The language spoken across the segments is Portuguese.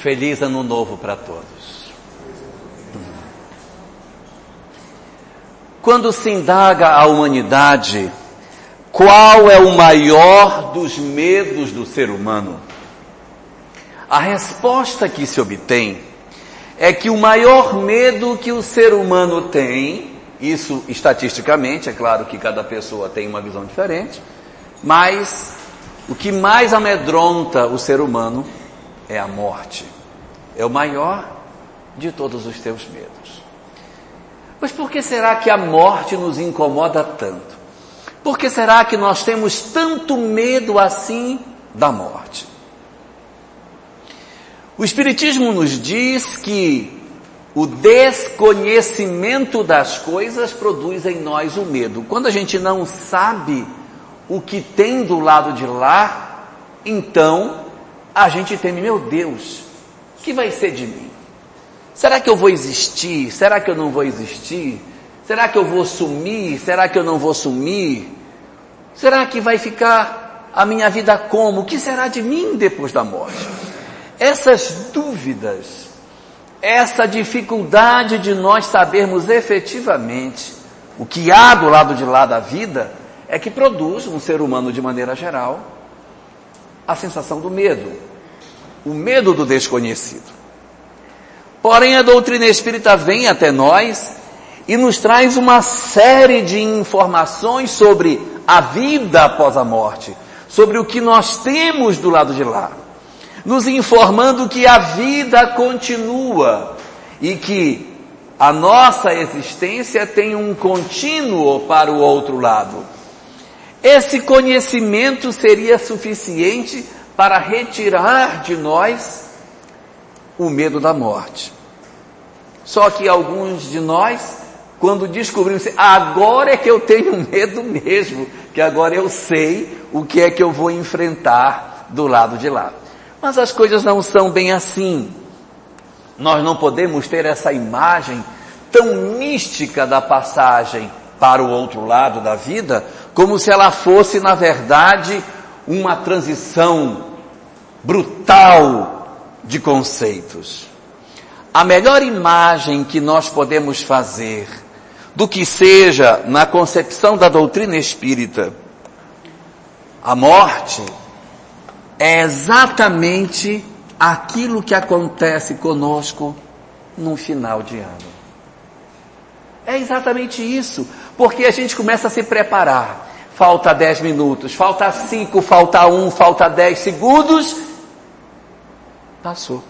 Feliz ano novo para todos. Quando se indaga a humanidade, qual é o maior dos medos do ser humano? A resposta que se obtém é que o maior medo que o ser humano tem, isso estatisticamente, é claro que cada pessoa tem uma visão diferente, mas o que mais amedronta o ser humano é a morte. É o maior de todos os teus medos. Mas por que será que a morte nos incomoda tanto? Por que será que nós temos tanto medo assim da morte? O Espiritismo nos diz que o desconhecimento das coisas produz em nós o medo. Quando a gente não sabe o que tem do lado de lá, então a gente teme, meu Deus, o que vai ser de mim? Será que eu vou existir? Será que eu não vou existir? Será que eu vou sumir? Será que eu não vou sumir? Será que vai ficar a minha vida como? O que será de mim depois da morte? Essas dúvidas, essa dificuldade de nós sabermos efetivamente o que há do lado de lá da vida, é que produz um ser humano de maneira geral a sensação do medo o medo do desconhecido. Porém, a doutrina espírita vem até nós e nos traz uma série de informações sobre a vida após a morte, sobre o que nós temos do lado de lá, nos informando que a vida continua e que a nossa existência tem um contínuo para o outro lado. Esse conhecimento seria suficiente para retirar de nós o medo da morte. Só que alguns de nós, quando descobrimos, agora é que eu tenho medo mesmo, que agora eu sei o que é que eu vou enfrentar do lado de lá. Mas as coisas não são bem assim. Nós não podemos ter essa imagem tão mística da passagem para o outro lado da vida, como se ela fosse, na verdade, uma transição brutal de conceitos. A melhor imagem que nós podemos fazer do que seja na concepção da doutrina espírita, a morte é exatamente aquilo que acontece conosco no final de ano. É exatamente isso, porque a gente começa a se preparar. Falta 10 minutos, falta 5, falta 1, um, falta 10 segundos Passou.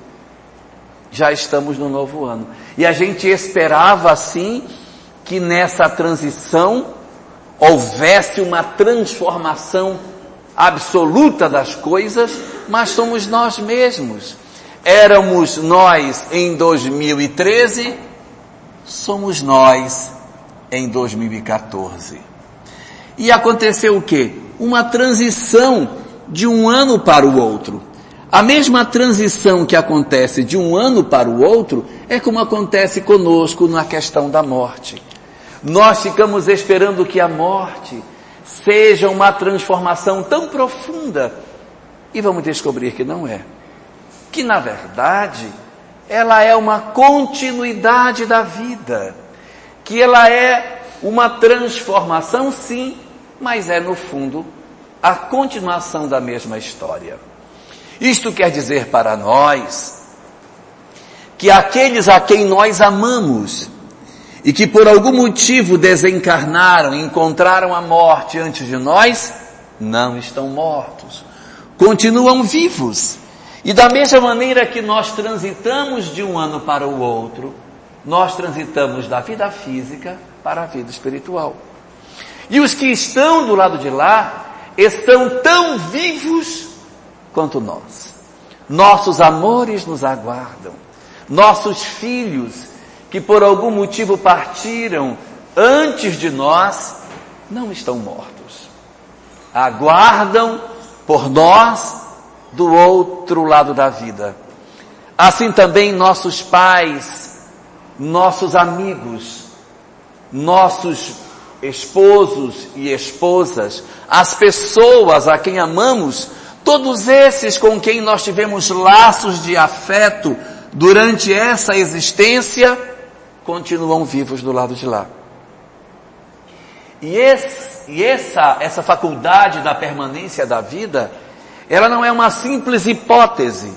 Já estamos no novo ano. E a gente esperava assim que nessa transição houvesse uma transformação absoluta das coisas, mas somos nós mesmos. Éramos nós em 2013, somos nós em 2014. E aconteceu o que? Uma transição de um ano para o outro. A mesma transição que acontece de um ano para o outro é como acontece conosco na questão da morte. Nós ficamos esperando que a morte seja uma transformação tão profunda e vamos descobrir que não é. Que na verdade ela é uma continuidade da vida. Que ela é uma transformação sim, mas é no fundo a continuação da mesma história. Isto quer dizer para nós que aqueles a quem nós amamos e que por algum motivo desencarnaram, encontraram a morte antes de nós, não estão mortos. Continuam vivos. E da mesma maneira que nós transitamos de um ano para o outro, nós transitamos da vida física para a vida espiritual. E os que estão do lado de lá estão tão vivos quanto nós. Nossos amores nos aguardam. Nossos filhos, que por algum motivo partiram antes de nós, não estão mortos. Aguardam por nós do outro lado da vida. Assim também nossos pais, nossos amigos, nossos esposos e esposas, as pessoas a quem amamos, todos esses com quem nós tivemos laços de afeto durante essa existência, continuam vivos do lado de lá. E, esse, e essa, essa faculdade da permanência da vida, ela não é uma simples hipótese.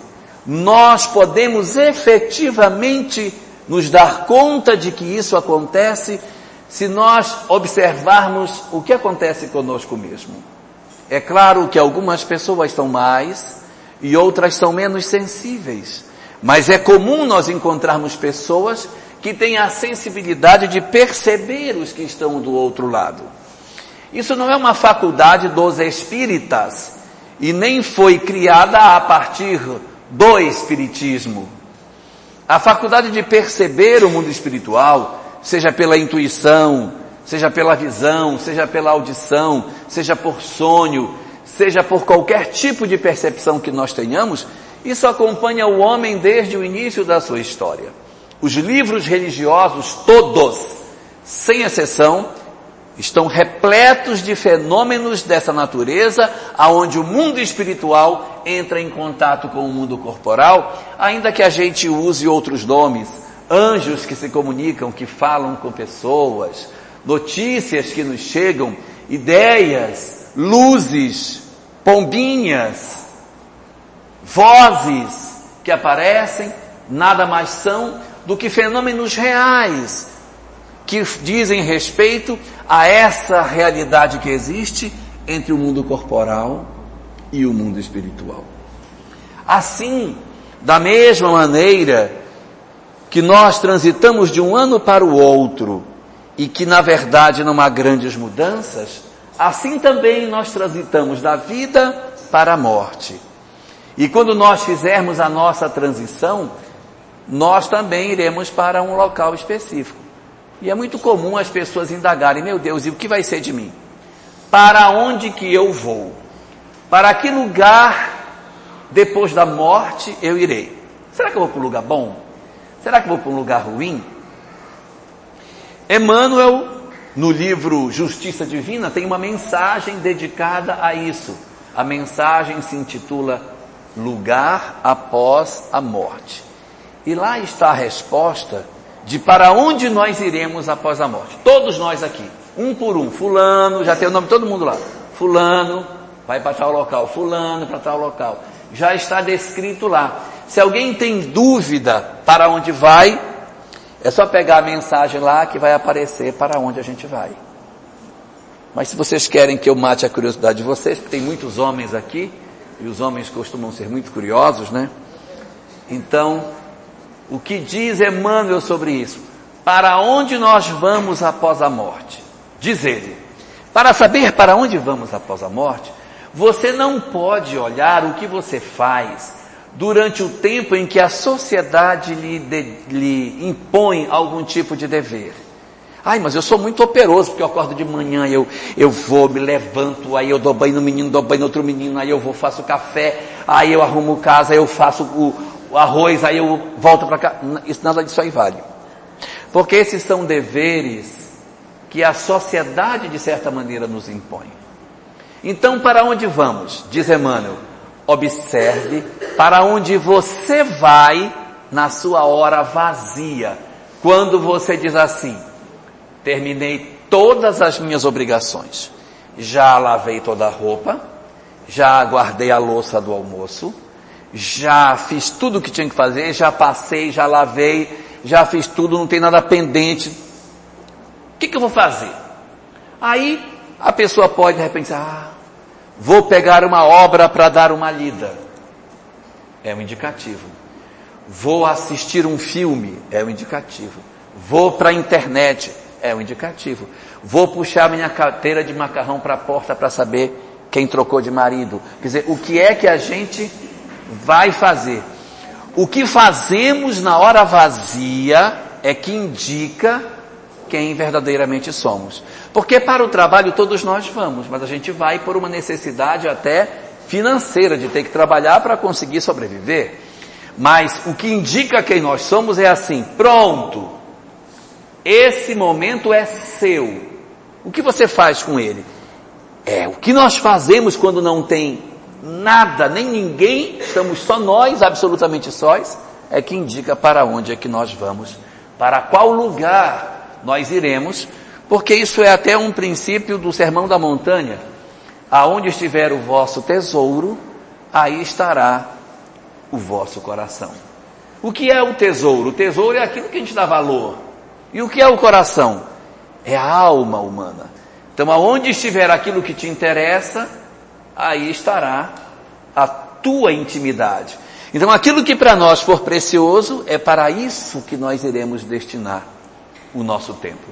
Nós podemos efetivamente nos dar conta de que isso acontece se nós observarmos o que acontece conosco mesmo. É claro que algumas pessoas são mais e outras são menos sensíveis, mas é comum nós encontrarmos pessoas que têm a sensibilidade de perceber os que estão do outro lado. Isso não é uma faculdade dos espíritas e nem foi criada a partir do espiritismo. A faculdade de perceber o mundo espiritual, seja pela intuição, seja pela visão, seja pela audição, seja por sonho, seja por qualquer tipo de percepção que nós tenhamos, isso acompanha o homem desde o início da sua história. Os livros religiosos, todos, sem exceção, estão repletos de fenômenos dessa natureza, aonde o mundo espiritual entra em contato com o mundo corporal, ainda que a gente use outros nomes, anjos que se comunicam, que falam com pessoas, notícias que nos chegam, ideias, luzes, pombinhas, vozes que aparecem, nada mais são do que fenômenos reais que dizem respeito a essa realidade que existe entre o mundo corporal e o mundo espiritual. Assim, da mesma maneira que nós transitamos de um ano para o outro e que na verdade não há grandes mudanças, assim também nós transitamos da vida para a morte. E quando nós fizermos a nossa transição, nós também iremos para um local específico. E é muito comum as pessoas indagarem, meu Deus, e o que vai ser de mim? Para onde que eu vou? Para que lugar depois da morte eu irei? Será que eu vou para um lugar bom? Será que eu vou para um lugar ruim? Emmanuel, no livro Justiça Divina, tem uma mensagem dedicada a isso. A mensagem se intitula Lugar após a morte. E lá está a resposta de para onde nós iremos após a morte. Todos nós aqui, um por um. Fulano, já tem o nome de todo mundo lá. Fulano vai para tal local, fulano para tal local. Já está descrito lá. Se alguém tem dúvida para onde vai, é só pegar a mensagem lá que vai aparecer para onde a gente vai. Mas se vocês querem que eu mate a curiosidade de vocês, porque tem muitos homens aqui, e os homens costumam ser muito curiosos, né? Então, o que diz Emmanuel sobre isso? Para onde nós vamos após a morte? Diz ele, para saber para onde vamos após a morte, você não pode olhar o que você faz durante o tempo em que a sociedade lhe, de, lhe impõe algum tipo de dever. Ai, mas eu sou muito operoso, porque eu acordo de manhã, eu, eu vou, me levanto, aí eu dou banho no menino, dou banho no outro menino, aí eu vou, faço café, aí eu arrumo casa, aí eu faço o, o arroz, aí eu volto para cá. Isso, nada disso aí vale. Porque esses são deveres que a sociedade, de certa maneira, nos impõe. Então, para onde vamos? Diz Emmanuel Observe para onde você vai na sua hora vazia. Quando você diz assim: terminei todas as minhas obrigações, já lavei toda a roupa, já guardei a louça do almoço, já fiz tudo o que tinha que fazer, já passei, já lavei, já fiz tudo, não tem nada pendente. O que, que eu vou fazer? Aí a pessoa pode de repente, ah, Vou pegar uma obra para dar uma lida. É um indicativo. Vou assistir um filme. É um indicativo. Vou para a internet. É um indicativo. Vou puxar minha carteira de macarrão para a porta para saber quem trocou de marido. Quer dizer, o que é que a gente vai fazer? O que fazemos na hora vazia é que indica quem verdadeiramente somos. Porque para o trabalho todos nós vamos, mas a gente vai por uma necessidade até financeira de ter que trabalhar para conseguir sobreviver. Mas o que indica quem nós somos é assim: pronto, esse momento é seu. O que você faz com ele? É o que nós fazemos quando não tem nada, nem ninguém, estamos só nós, absolutamente sós, é que indica para onde é que nós vamos, para qual lugar nós iremos, porque isso é até um princípio do Sermão da Montanha. Aonde estiver o vosso tesouro, aí estará o vosso coração. O que é o tesouro? O tesouro é aquilo que a gente dá valor. E o que é o coração? É a alma humana. Então, aonde estiver aquilo que te interessa, aí estará a tua intimidade. Então, aquilo que para nós for precioso, é para isso que nós iremos destinar o nosso tempo.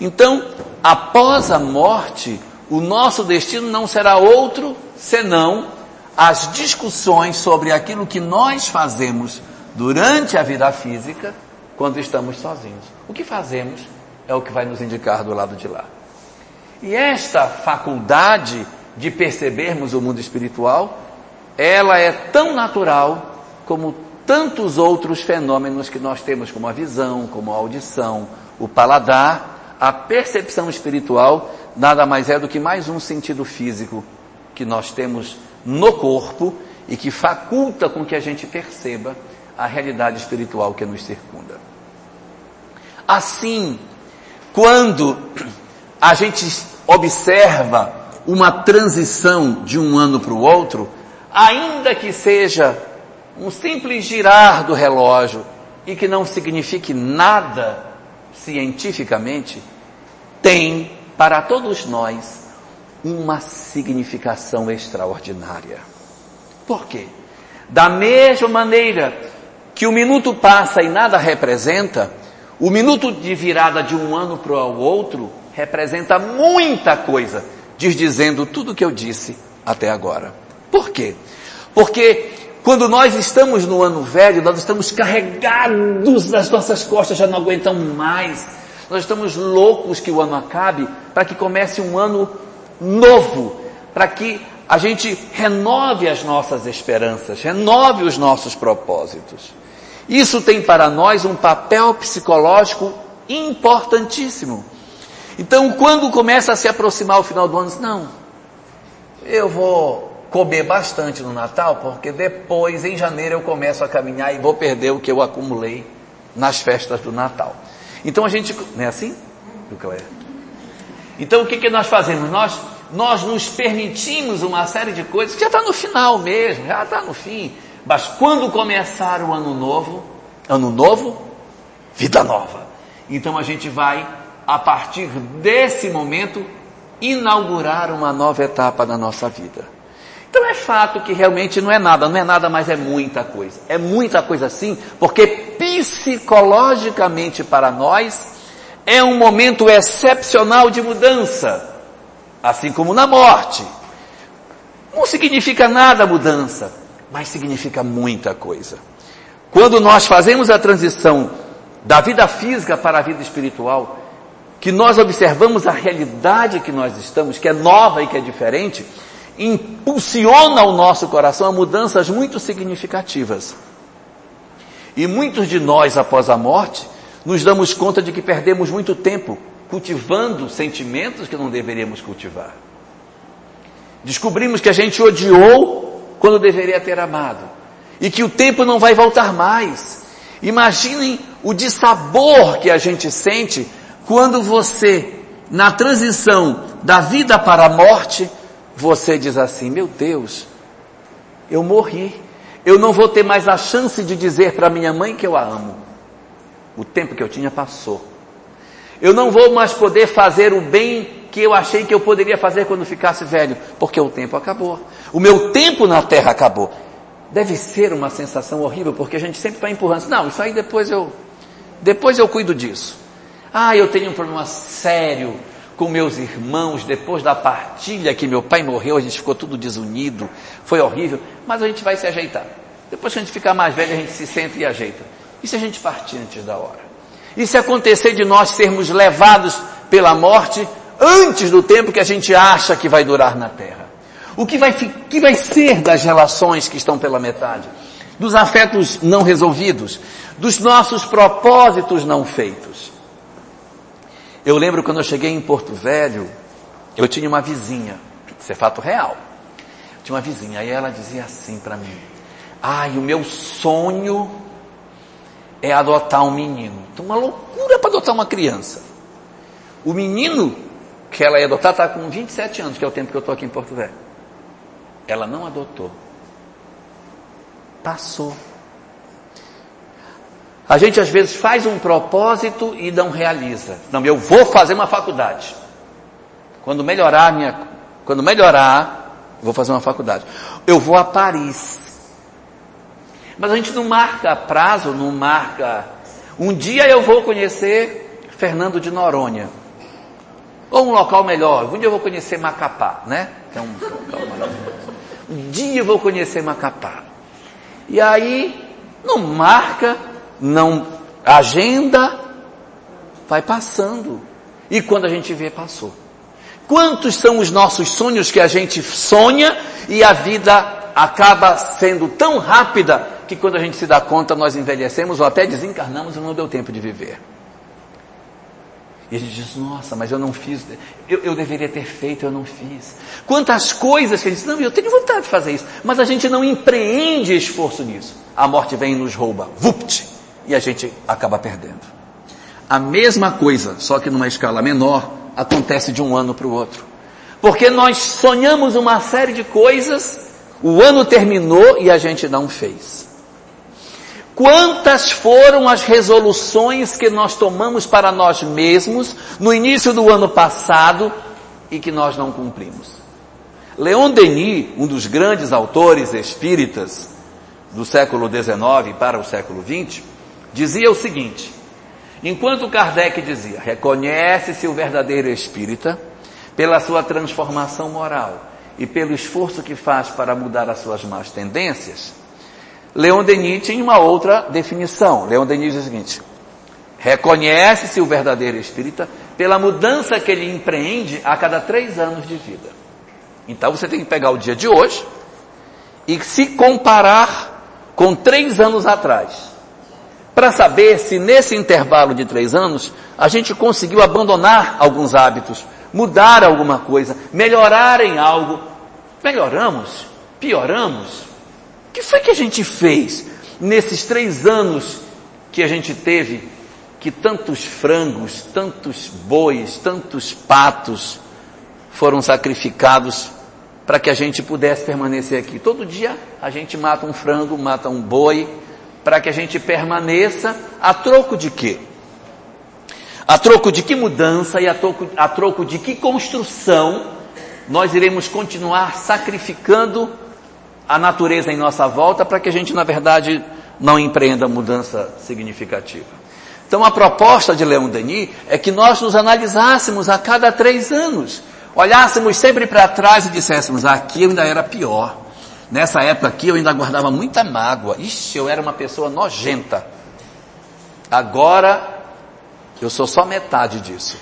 Então, após a morte, o nosso destino não será outro senão as discussões sobre aquilo que nós fazemos durante a vida física quando estamos sozinhos. O que fazemos é o que vai nos indicar do lado de lá. E esta faculdade de percebermos o mundo espiritual, ela é tão natural como tantos outros fenômenos que nós temos, como a visão, como a audição, o paladar, a percepção espiritual nada mais é do que mais um sentido físico que nós temos no corpo e que faculta com que a gente perceba a realidade espiritual que nos circunda. Assim, quando a gente observa uma transição de um ano para o outro, ainda que seja um simples girar do relógio e que não signifique nada cientificamente, tem para todos nós uma significação extraordinária. Por quê? Da mesma maneira que o minuto passa e nada representa, o minuto de virada de um ano para o outro representa muita coisa, diz dizendo tudo o que eu disse até agora. Por quê? Porque quando nós estamos no ano velho, nós estamos carregados nas nossas costas, já não aguentamos mais. Nós estamos loucos que o ano acabe para que comece um ano novo, para que a gente renove as nossas esperanças, renove os nossos propósitos. Isso tem para nós um papel psicológico importantíssimo. Então, quando começa a se aproximar o final do ano, não, eu vou comer bastante no Natal, porque depois, em janeiro, eu começo a caminhar e vou perder o que eu acumulei nas festas do Natal. Então a gente, não é assim? Então o que, que nós fazemos? Nós, nós nos permitimos uma série de coisas que já está no final mesmo, já está no fim. Mas quando começar o ano novo, ano novo, vida nova. Então a gente vai, a partir desse momento, inaugurar uma nova etapa da nossa vida. Então é fato que realmente não é nada, não é nada, mas é muita coisa. É muita coisa sim, porque psicologicamente para nós é um momento excepcional de mudança, assim como na morte. Não significa nada a mudança, mas significa muita coisa. Quando nós fazemos a transição da vida física para a vida espiritual, que nós observamos a realidade que nós estamos, que é nova e que é diferente, impulsiona o nosso coração a mudanças muito significativas. E muitos de nós, após a morte, nos damos conta de que perdemos muito tempo cultivando sentimentos que não deveríamos cultivar. Descobrimos que a gente odiou quando deveria ter amado. E que o tempo não vai voltar mais. Imaginem o dissabor que a gente sente quando você, na transição da vida para a morte, você diz assim: Meu Deus, eu morri. Eu não vou ter mais a chance de dizer para minha mãe que eu a amo. O tempo que eu tinha passou. Eu não vou mais poder fazer o bem que eu achei que eu poderia fazer quando ficasse velho, porque o tempo acabou. O meu tempo na terra acabou. Deve ser uma sensação horrível, porque a gente sempre vai empurrando. Não, isso aí depois eu, depois eu cuido disso. Ah, eu tenho um problema sério com meus irmãos depois da partilha que meu pai morreu, a gente ficou tudo desunido, foi horrível, mas a gente vai se ajeitar. Depois que a gente ficar mais velho, a gente se senta e ajeita. E se a gente partir antes da hora? E se acontecer de nós sermos levados pela morte antes do tempo que a gente acha que vai durar na terra? O que vai, que vai ser das relações que estão pela metade? Dos afetos não resolvidos? Dos nossos propósitos não feitos? Eu lembro quando eu cheguei em Porto Velho, eu tinha uma vizinha, isso é fato real. Tinha uma vizinha, aí ela dizia assim para mim: Ai, o meu sonho é adotar um menino. Então, uma loucura para adotar uma criança. O menino que ela ia adotar está com 27 anos, que é o tempo que eu estou aqui em Porto Velho. Ela não adotou. Passou. A gente às vezes faz um propósito e não realiza. Não, eu vou fazer uma faculdade. Quando melhorar minha, quando melhorar, vou fazer uma faculdade. Eu vou a Paris. Mas a gente não marca prazo, não marca. Um dia eu vou conhecer Fernando de Noronha. Ou um local melhor. Um dia eu vou conhecer Macapá, né? Que é um local maravilhoso. Um dia eu vou conhecer Macapá. E aí, não marca, não agenda, vai passando. E quando a gente vê, passou. Quantos são os nossos sonhos que a gente sonha e a vida acaba sendo tão rápida que quando a gente se dá conta nós envelhecemos ou até desencarnamos e não deu tempo de viver. E gente diz, nossa, mas eu não fiz, eu, eu, deveria ter feito, eu não fiz. Quantas coisas que gente diz, não, eu tenho vontade de fazer isso, mas a gente não empreende esforço nisso. A morte vem e nos rouba, vupt, e a gente acaba perdendo. A mesma coisa, só que numa escala menor, acontece de um ano para o outro. Porque nós sonhamos uma série de coisas, o ano terminou e a gente não fez. Quantas foram as resoluções que nós tomamos para nós mesmos no início do ano passado e que nós não cumprimos? Leon Denis, um dos grandes autores espíritas do século XIX para o século XX, dizia o seguinte: enquanto Kardec dizia, reconhece-se o verdadeiro espírita pela sua transformação moral e pelo esforço que faz para mudar as suas más tendências, Leon Denis tinha uma outra definição. Leon Denis diz o seguinte: reconhece-se o verdadeiro espírita pela mudança que ele empreende a cada três anos de vida. Então você tem que pegar o dia de hoje e se comparar com três anos atrás para saber se nesse intervalo de três anos a gente conseguiu abandonar alguns hábitos, mudar alguma coisa, melhorar em algo. Melhoramos? Pioramos? O que foi que a gente fez nesses três anos que a gente teve que tantos frangos, tantos bois, tantos patos foram sacrificados para que a gente pudesse permanecer aqui? Todo dia a gente mata um frango, mata um boi, para que a gente permaneça a troco de quê? A troco de que mudança e a troco, a troco de que construção nós iremos continuar sacrificando a natureza em nossa volta para que a gente, na verdade, não empreenda mudança significativa. Então a proposta de Leon Denis é que nós nos analisássemos a cada três anos, olhássemos sempre para trás e disséssemos, aqui ainda era pior. Nessa época aqui eu ainda guardava muita mágoa. Ixi, eu era uma pessoa nojenta. Agora eu sou só metade disso.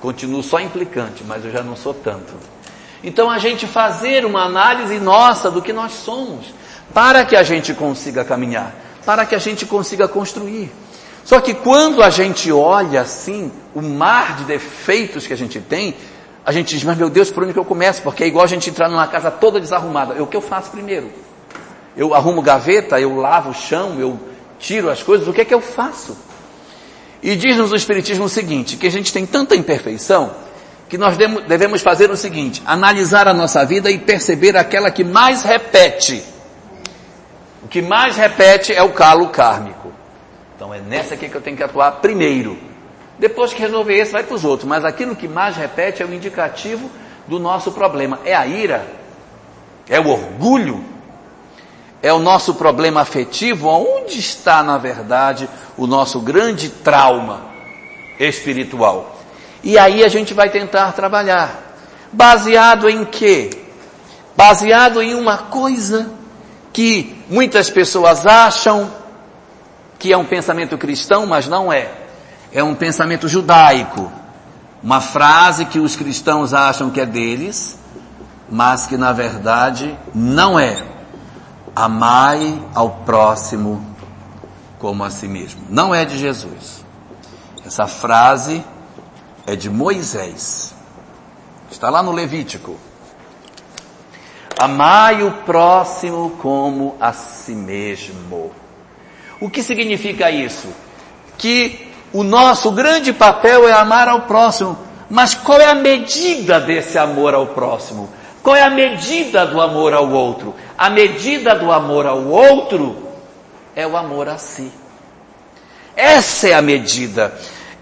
Continuo só implicante, mas eu já não sou tanto. Então a gente fazer uma análise nossa do que nós somos, para que a gente consiga caminhar, para que a gente consiga construir. Só que quando a gente olha assim, o mar de defeitos que a gente tem, a gente diz, mas meu Deus, por onde que eu começo? Porque é igual a gente entrar numa casa toda desarrumada. É o que eu faço primeiro? Eu arrumo gaveta, eu lavo o chão, eu tiro as coisas, o que é que eu faço? E diz-nos o Espiritismo o seguinte, que a gente tem tanta imperfeição, que nós devemos fazer o seguinte, analisar a nossa vida e perceber aquela que mais repete. O que mais repete é o calo kármico. Então é nessa aqui que eu tenho que atuar primeiro. Depois que resolver esse, vai para os outros. Mas aquilo que mais repete é o indicativo do nosso problema. É a ira? É o orgulho? É o nosso problema afetivo? Onde está, na verdade, o nosso grande trauma espiritual? E aí a gente vai tentar trabalhar. Baseado em quê? Baseado em uma coisa que muitas pessoas acham que é um pensamento cristão, mas não é é um pensamento judaico. Uma frase que os cristãos acham que é deles, mas que na verdade não é. Amai ao próximo como a si mesmo. Não é de Jesus. Essa frase é de Moisés. Está lá no Levítico. Amai o próximo como a si mesmo. O que significa isso? Que o nosso grande papel é amar ao próximo. Mas qual é a medida desse amor ao próximo? Qual é a medida do amor ao outro? A medida do amor ao outro é o amor a si. Essa é a medida.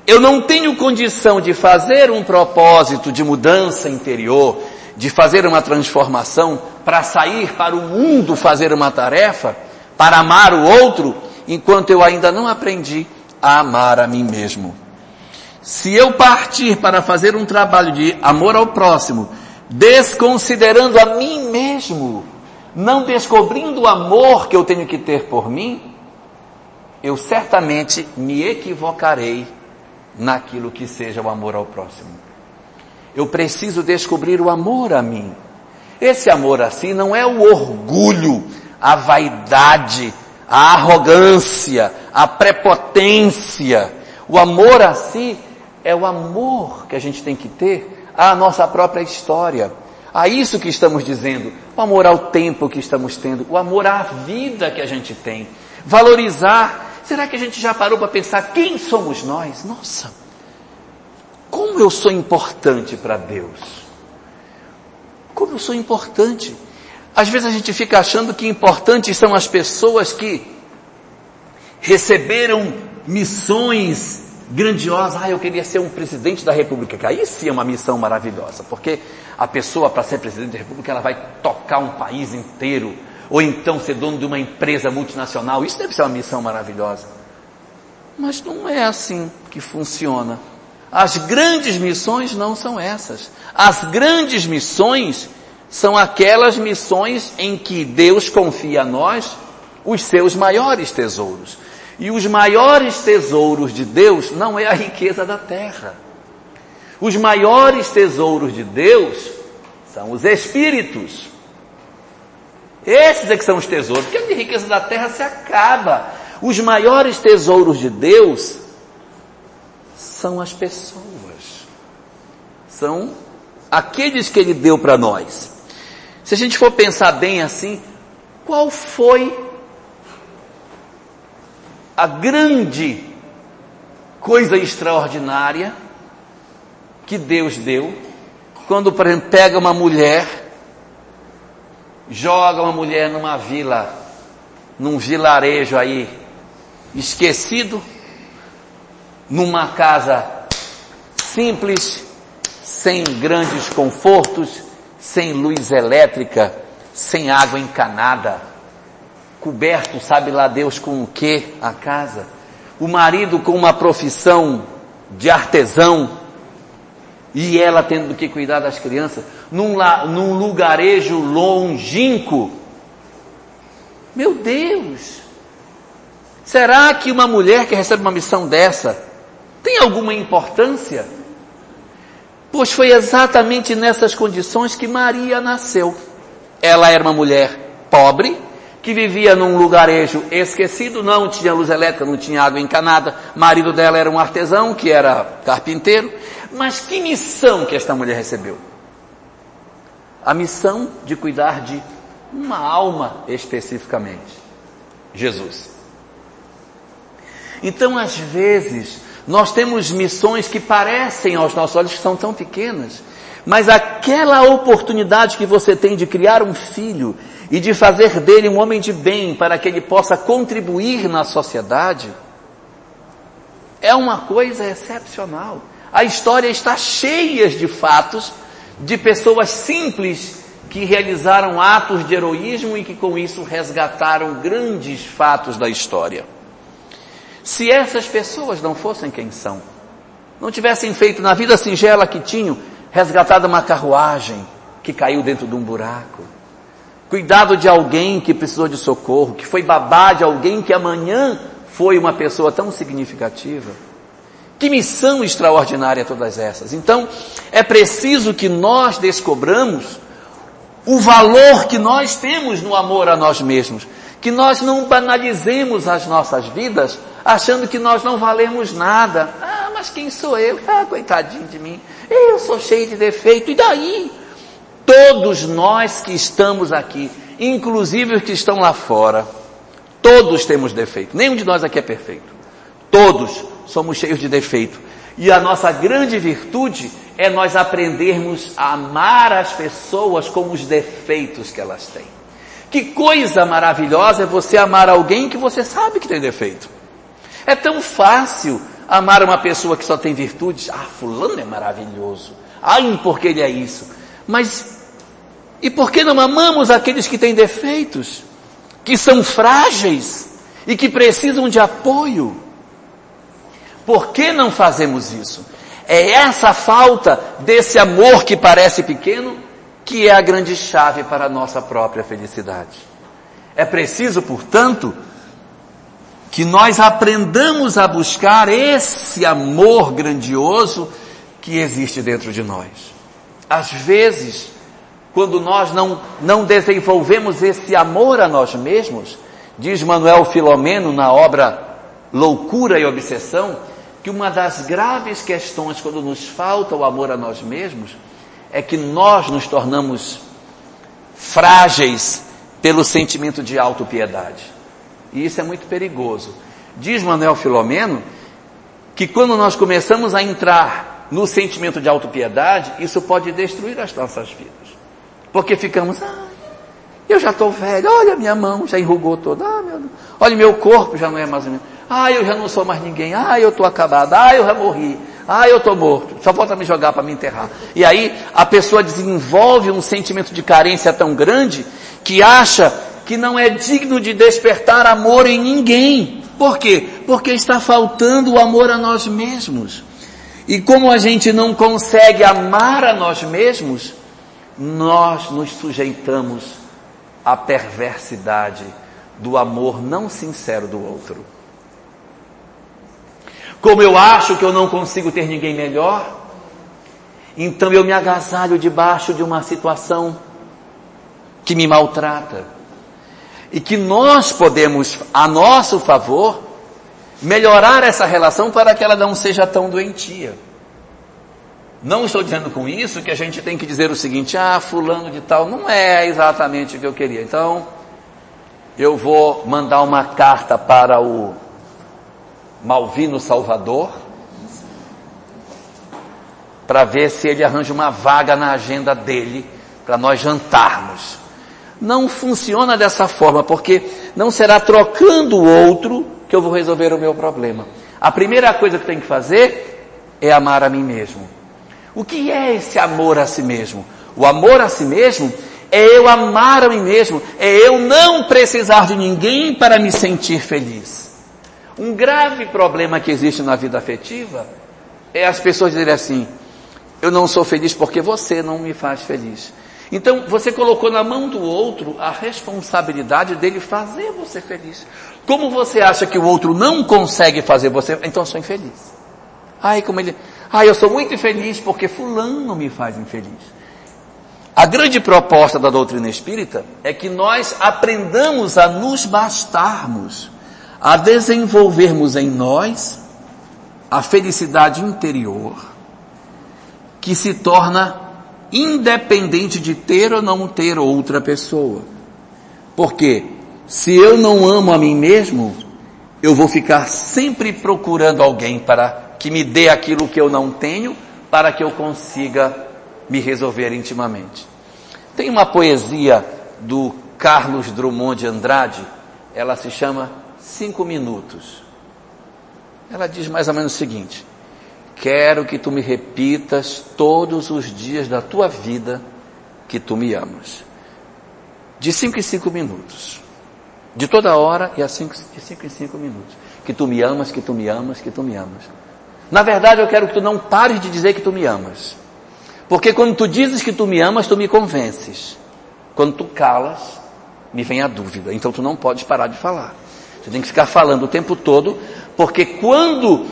Eu não tenho condição de fazer um propósito de mudança interior, de fazer uma transformação, para sair para o mundo fazer uma tarefa, para amar o outro, enquanto eu ainda não aprendi a amar a mim mesmo. Se eu partir para fazer um trabalho de amor ao próximo, desconsiderando a mim mesmo, não descobrindo o amor que eu tenho que ter por mim, eu certamente me equivocarei naquilo que seja o amor ao próximo. Eu preciso descobrir o amor a mim. Esse amor assim não é o orgulho, a vaidade, a arrogância, a prepotência. O amor a si é o amor que a gente tem que ter à nossa própria história. A isso que estamos dizendo, o amor ao tempo que estamos tendo, o amor à vida que a gente tem. Valorizar. Será que a gente já parou para pensar quem somos nós? Nossa, como eu sou importante para Deus. Como eu sou importante. Às vezes a gente fica achando que importantes são as pessoas que receberam missões grandiosas. Ah, eu queria ser um presidente da república. Aí sim é uma missão maravilhosa, porque a pessoa para ser presidente da república ela vai tocar um país inteiro, ou então ser dono de uma empresa multinacional. Isso deve ser uma missão maravilhosa. Mas não é assim que funciona. As grandes missões não são essas. As grandes missões são aquelas missões em que Deus confia a nós os seus maiores tesouros. E os maiores tesouros de Deus não é a riqueza da terra. Os maiores tesouros de Deus são os espíritos. Esses é que são os tesouros, porque a riqueza da terra se acaba. Os maiores tesouros de Deus são as pessoas. São aqueles que Ele deu para nós. Se a gente for pensar bem assim, qual foi a grande coisa extraordinária que Deus deu quando, por exemplo, pega uma mulher, joga uma mulher numa vila, num vilarejo aí, esquecido, numa casa simples, sem grandes confortos, sem luz elétrica, sem água encanada, coberto, sabe lá Deus com o que a casa, o marido com uma profissão de artesão, e ela tendo que cuidar das crianças, num, num lugarejo longínquo. Meu Deus! Será que uma mulher que recebe uma missão dessa tem alguma importância? Pois foi exatamente nessas condições que Maria nasceu. Ela era uma mulher pobre, que vivia num lugarejo esquecido, não tinha luz elétrica, não tinha água encanada, marido dela era um artesão, que era carpinteiro. Mas que missão que esta mulher recebeu? A missão de cuidar de uma alma especificamente. Jesus. Então, às vezes, nós temos missões que parecem aos nossos olhos que são tão pequenas, mas aquela oportunidade que você tem de criar um filho e de fazer dele um homem de bem para que ele possa contribuir na sociedade, é uma coisa excepcional. A história está cheia de fatos de pessoas simples que realizaram atos de heroísmo e que com isso resgataram grandes fatos da história. Se essas pessoas não fossem quem são, não tivessem feito na vida singela que tinham, resgatado uma carruagem que caiu dentro de um buraco, cuidado de alguém que precisou de socorro, que foi babá de alguém que amanhã foi uma pessoa tão significativa. Que missão extraordinária todas essas. Então, é preciso que nós descobramos o valor que nós temos no amor a nós mesmos. Que nós não banalizemos as nossas vidas achando que nós não valemos nada. Mas quem sou eu? Ah, coitadinho de mim. Eu sou cheio de defeito. E daí? Todos nós que estamos aqui, inclusive os que estão lá fora, todos temos defeito. Nenhum de nós aqui é perfeito. Todos somos cheios de defeito. E a nossa grande virtude é nós aprendermos a amar as pessoas com os defeitos que elas têm. Que coisa maravilhosa é você amar alguém que você sabe que tem defeito. É tão fácil amar uma pessoa que só tem virtudes. Ah, fulano é maravilhoso. Ai, porque ele é isso. Mas, e por que não amamos aqueles que têm defeitos? Que são frágeis e que precisam de apoio? Por que não fazemos isso? É essa falta desse amor que parece pequeno que é a grande chave para a nossa própria felicidade. É preciso, portanto, que nós aprendamos a buscar esse amor grandioso que existe dentro de nós. Às vezes, quando nós não, não desenvolvemos esse amor a nós mesmos, diz Manuel Filomeno na obra Loucura e Obsessão, que uma das graves questões quando nos falta o amor a nós mesmos é que nós nos tornamos frágeis pelo sentimento de autopiedade. E isso é muito perigoso. Diz Manuel Filomeno que quando nós começamos a entrar no sentimento de autopiedade, isso pode destruir as nossas vidas. Porque ficamos, ah, eu já estou velho, olha minha mão, já enrugou toda, ah, meu Deus. olha meu corpo já não é mais menos. Ah, eu já não sou mais ninguém. Ah, eu estou acabado. Ah, eu já morri. Ah, eu estou morto. Só falta me jogar para me enterrar. E aí a pessoa desenvolve um sentimento de carência tão grande que acha que não é digno de despertar amor em ninguém. Por quê? Porque está faltando o amor a nós mesmos. E como a gente não consegue amar a nós mesmos, nós nos sujeitamos à perversidade do amor não sincero do outro. Como eu acho que eu não consigo ter ninguém melhor, então eu me agasalho debaixo de uma situação que me maltrata. E que nós podemos, a nosso favor, melhorar essa relação para que ela não seja tão doentia. Não estou dizendo com isso que a gente tem que dizer o seguinte, ah, fulano de tal não é exatamente o que eu queria. Então, eu vou mandar uma carta para o Malvino Salvador, para ver se ele arranja uma vaga na agenda dele para nós jantarmos. Não funciona dessa forma, porque não será trocando o outro que eu vou resolver o meu problema. A primeira coisa que tem que fazer é amar a mim mesmo. O que é esse amor a si mesmo? O amor a si mesmo é eu amar a mim mesmo, é eu não precisar de ninguém para me sentir feliz. Um grave problema que existe na vida afetiva é as pessoas dizerem assim: eu não sou feliz porque você não me faz feliz. Então você colocou na mão do outro a responsabilidade dele fazer você feliz. Como você acha que o outro não consegue fazer você, então eu sou infeliz. Ai, como ele, ai, eu sou muito infeliz porque fulano me faz infeliz. A grande proposta da doutrina espírita é que nós aprendamos a nos bastarmos a desenvolvermos em nós a felicidade interior que se torna independente de ter ou não ter outra pessoa. Porque se eu não amo a mim mesmo, eu vou ficar sempre procurando alguém para que me dê aquilo que eu não tenho, para que eu consiga me resolver intimamente. Tem uma poesia do Carlos Drummond de Andrade, ela se chama cinco minutos. Ela diz mais ou menos o seguinte: Quero que tu me repitas todos os dias da tua vida que tu me amas. De cinco em cinco minutos. De toda hora e a cinco, de cinco em cinco minutos. Que tu me amas, que tu me amas, que tu me amas. Na verdade, eu quero que tu não pares de dizer que tu me amas. Porque quando tu dizes que tu me amas, tu me convences. Quando tu calas, me vem a dúvida. Então tu não podes parar de falar. Você tem que ficar falando o tempo todo, porque quando,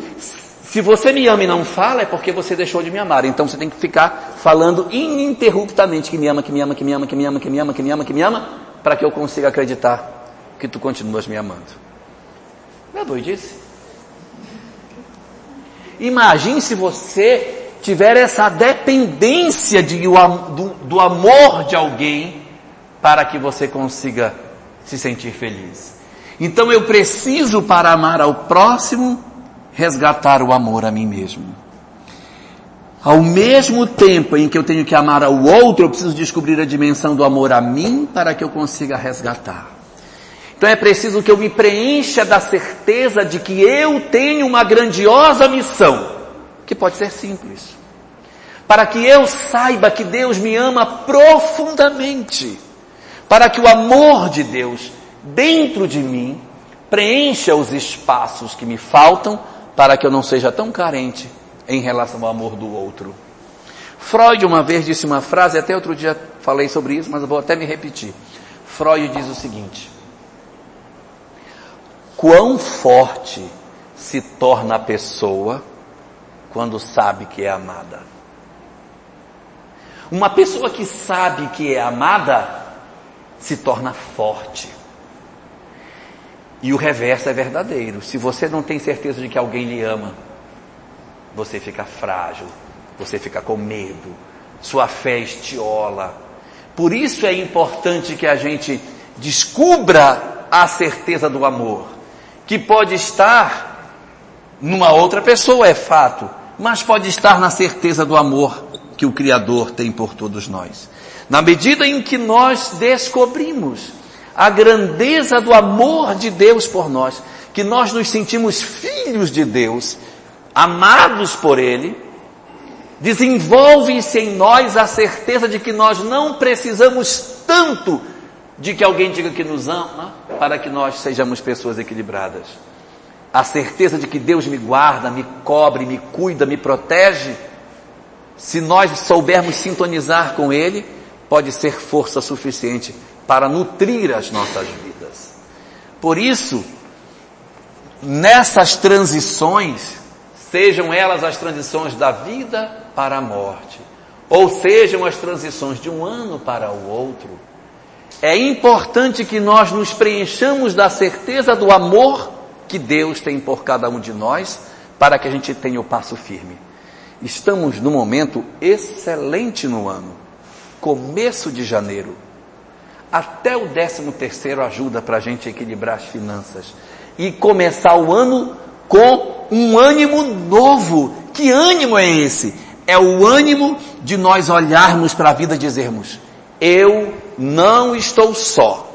se você me ama e não fala, é porque você deixou de me amar. Então você tem que ficar falando ininterruptamente que me ama, que me ama, que me ama, que me ama, que me ama, que me ama, que me ama, para que eu consiga acreditar que tu continuas me amando. Não é doidice? Imagine se você tiver essa dependência de, do, do amor de alguém para que você consiga se sentir feliz. Então eu preciso, para amar ao próximo, resgatar o amor a mim mesmo. Ao mesmo tempo em que eu tenho que amar ao outro, eu preciso descobrir a dimensão do amor a mim para que eu consiga resgatar. Então é preciso que eu me preencha da certeza de que eu tenho uma grandiosa missão, que pode ser simples para que eu saiba que Deus me ama profundamente, para que o amor de Deus dentro de mim preencha os espaços que me faltam para que eu não seja tão carente em relação ao amor do outro. Freud uma vez disse uma frase, até outro dia falei sobre isso, mas vou até me repetir. Freud diz o seguinte: Quão forte se torna a pessoa quando sabe que é amada? Uma pessoa que sabe que é amada se torna forte. E o reverso é verdadeiro. Se você não tem certeza de que alguém lhe ama, você fica frágil, você fica com medo, sua fé estiola. Por isso é importante que a gente descubra a certeza do amor, que pode estar numa outra pessoa, é fato, mas pode estar na certeza do amor que o Criador tem por todos nós. Na medida em que nós descobrimos a grandeza do amor de Deus por nós, que nós nos sentimos filhos de Deus, amados por Ele, desenvolve-se em nós a certeza de que nós não precisamos tanto de que alguém diga que nos ama para que nós sejamos pessoas equilibradas. A certeza de que Deus me guarda, me cobre, me cuida, me protege se nós soubermos sintonizar com Ele, pode ser força suficiente para nutrir as nossas vidas. Por isso, nessas transições, sejam elas as transições da vida para a morte, ou sejam as transições de um ano para o outro, é importante que nós nos preenchamos da certeza do amor que Deus tem por cada um de nós, para que a gente tenha o passo firme. Estamos num momento excelente no ano. Começo de janeiro. Até o décimo terceiro ajuda para a gente equilibrar as finanças. E começar o ano com um ânimo novo. Que ânimo é esse? É o ânimo de nós olharmos para a vida e dizermos: Eu não estou só.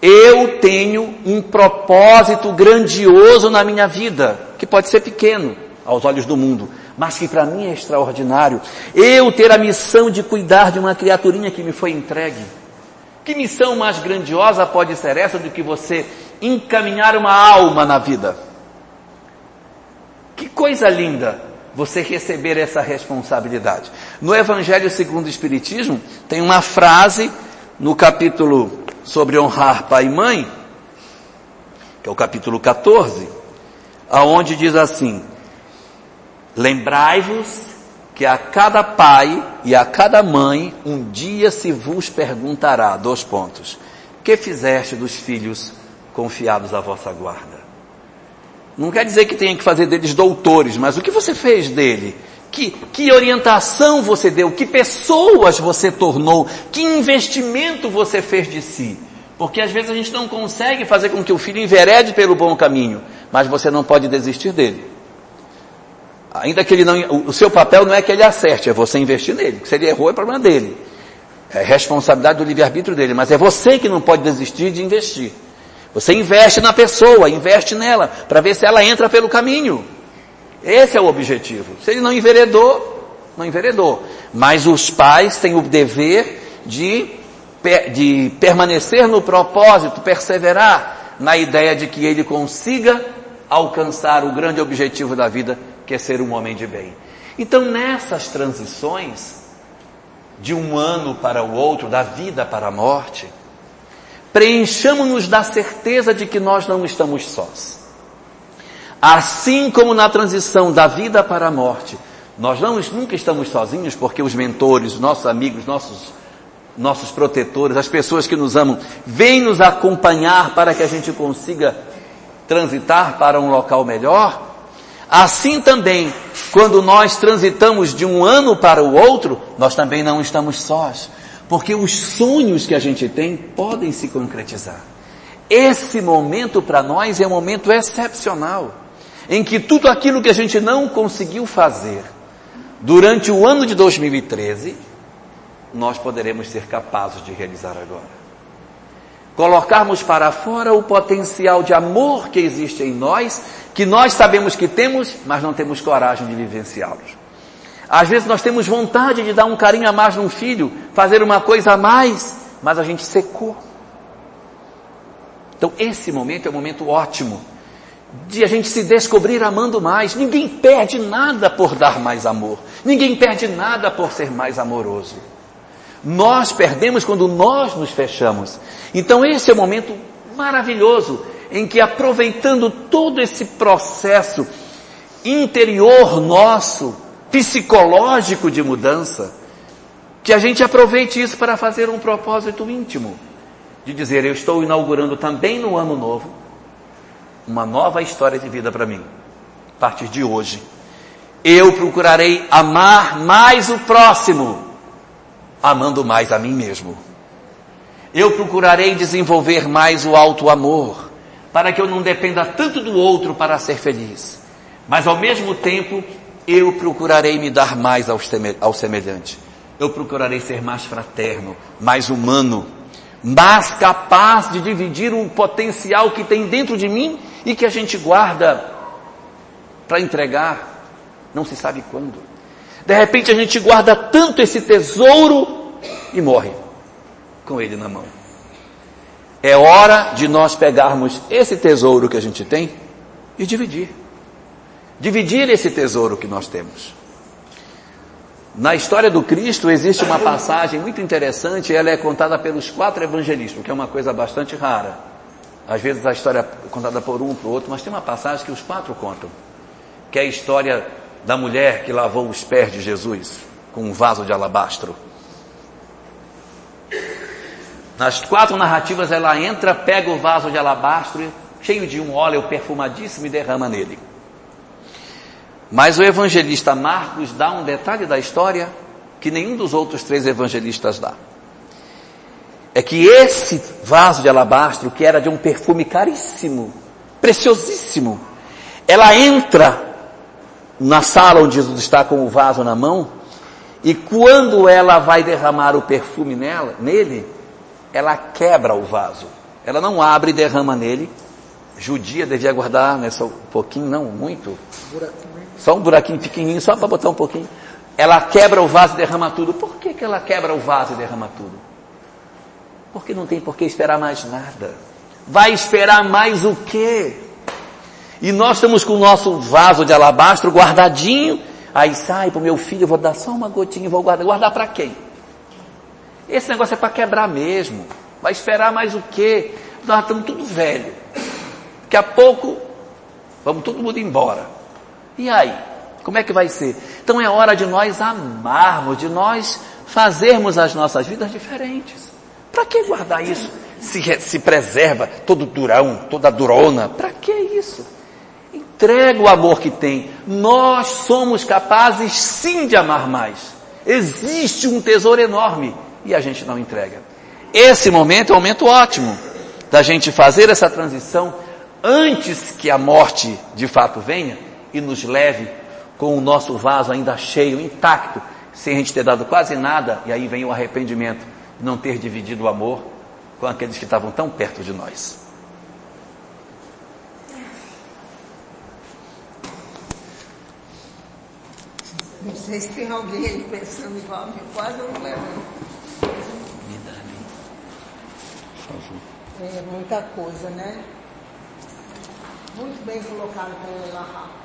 Eu tenho um propósito grandioso na minha vida, que pode ser pequeno aos olhos do mundo, mas que para mim é extraordinário. Eu ter a missão de cuidar de uma criaturinha que me foi entregue. Que missão mais grandiosa pode ser essa do que você encaminhar uma alma na vida? Que coisa linda você receber essa responsabilidade. No Evangelho segundo o Espiritismo, tem uma frase no capítulo sobre honrar pai e mãe, que é o capítulo 14, aonde diz assim: Lembrai-vos que a cada pai e a cada mãe um dia se vos perguntará, dois pontos, que fizeste dos filhos confiados à vossa guarda? Não quer dizer que tenha que fazer deles doutores, mas o que você fez dele? Que, que orientação você deu? Que pessoas você tornou? Que investimento você fez de si? Porque às vezes a gente não consegue fazer com que o filho enverede pelo bom caminho, mas você não pode desistir dele. Ainda que ele não, o seu papel não é que ele acerte, é você investir nele. Se ele errou é problema dele. É responsabilidade do livre-arbítrio dele, mas é você que não pode desistir de investir. Você investe na pessoa, investe nela, para ver se ela entra pelo caminho. Esse é o objetivo. Se ele não enveredou, não enveredou. Mas os pais têm o dever de, de permanecer no propósito, perseverar na ideia de que ele consiga alcançar o grande objetivo da vida, que é ser um homem de bem. Então, nessas transições, de um ano para o outro, da vida para a morte, preenchamos-nos da certeza de que nós não estamos sós. Assim como na transição da vida para a morte, nós não, nunca estamos sozinhos porque os mentores, nossos amigos, nossos, nossos protetores, as pessoas que nos amam, vêm nos acompanhar para que a gente consiga transitar para um local melhor. Assim também, quando nós transitamos de um ano para o outro, nós também não estamos sós, porque os sonhos que a gente tem podem se concretizar. Esse momento para nós é um momento excepcional, em que tudo aquilo que a gente não conseguiu fazer durante o ano de 2013, nós poderemos ser capazes de realizar agora colocarmos para fora o potencial de amor que existe em nós, que nós sabemos que temos, mas não temos coragem de vivenciá-los. Às vezes nós temos vontade de dar um carinho a mais num filho, fazer uma coisa a mais, mas a gente secou. Então esse momento é um momento ótimo de a gente se descobrir amando mais. Ninguém perde nada por dar mais amor. Ninguém perde nada por ser mais amoroso. Nós perdemos quando nós nos fechamos. Então esse é o momento maravilhoso em que aproveitando todo esse processo interior nosso, psicológico de mudança, que a gente aproveite isso para fazer um propósito íntimo, de dizer, eu estou inaugurando também no ano novo uma nova história de vida para mim. A partir de hoje, eu procurarei amar mais o próximo amando mais a mim mesmo. Eu procurarei desenvolver mais o alto amor, para que eu não dependa tanto do outro para ser feliz. Mas ao mesmo tempo, eu procurarei me dar mais ao semelhante. Eu procurarei ser mais fraterno, mais humano, mais capaz de dividir o potencial que tem dentro de mim e que a gente guarda para entregar, não se sabe quando. De repente a gente guarda tanto esse tesouro e morre com ele na mão. É hora de nós pegarmos esse tesouro que a gente tem e dividir. Dividir esse tesouro que nós temos. Na história do Cristo existe uma passagem muito interessante, ela é contada pelos quatro evangelistas, que é uma coisa bastante rara. Às vezes a história é contada por um, por outro, mas tem uma passagem que os quatro contam, que é a história da mulher que lavou os pés de Jesus com um vaso de alabastro. Nas quatro narrativas ela entra, pega o vaso de alabastro, cheio de um óleo perfumadíssimo e derrama nele. Mas o evangelista Marcos dá um detalhe da história que nenhum dos outros três evangelistas dá. É que esse vaso de alabastro, que era de um perfume caríssimo, preciosíssimo, ela entra na sala onde Jesus está com o vaso na mão, e quando ela vai derramar o perfume nela, nele, ela quebra o vaso. Ela não abre e derrama nele. Judia devia guardar né, só um pouquinho, não muito. Só um buraquinho pequenininho, só para botar um pouquinho. Ela quebra o vaso e derrama tudo. Por que, que ela quebra o vaso e derrama tudo? Porque não tem por que esperar mais nada. Vai esperar mais o quê? E nós estamos com o nosso vaso de alabastro guardadinho. Aí sai para o meu filho, eu vou dar só uma gotinha e vou guardar. Guardar para quem? Esse negócio é para quebrar mesmo. Vai esperar mais o quê? Nós estamos tudo velho. Daqui a pouco, vamos todo mundo embora. E aí? Como é que vai ser? Então é hora de nós amarmos, de nós fazermos as nossas vidas diferentes. Para que guardar isso? Se, se preserva todo durão, toda durona. Para que isso? Entrega o amor que tem. Nós somos capazes sim de amar mais. Existe um tesouro enorme e a gente não entrega. Esse momento é um momento ótimo da gente fazer essa transição antes que a morte de fato venha e nos leve com o nosso vaso ainda cheio, intacto, sem a gente ter dado quase nada, e aí vem o arrependimento de não ter dividido o amor com aqueles que estavam tão perto de nós. Não sei se tem alguém aí pensando igual a mim, quase eu não Por favor. É muita coisa, né? Muito bem colocado pelo Elahá.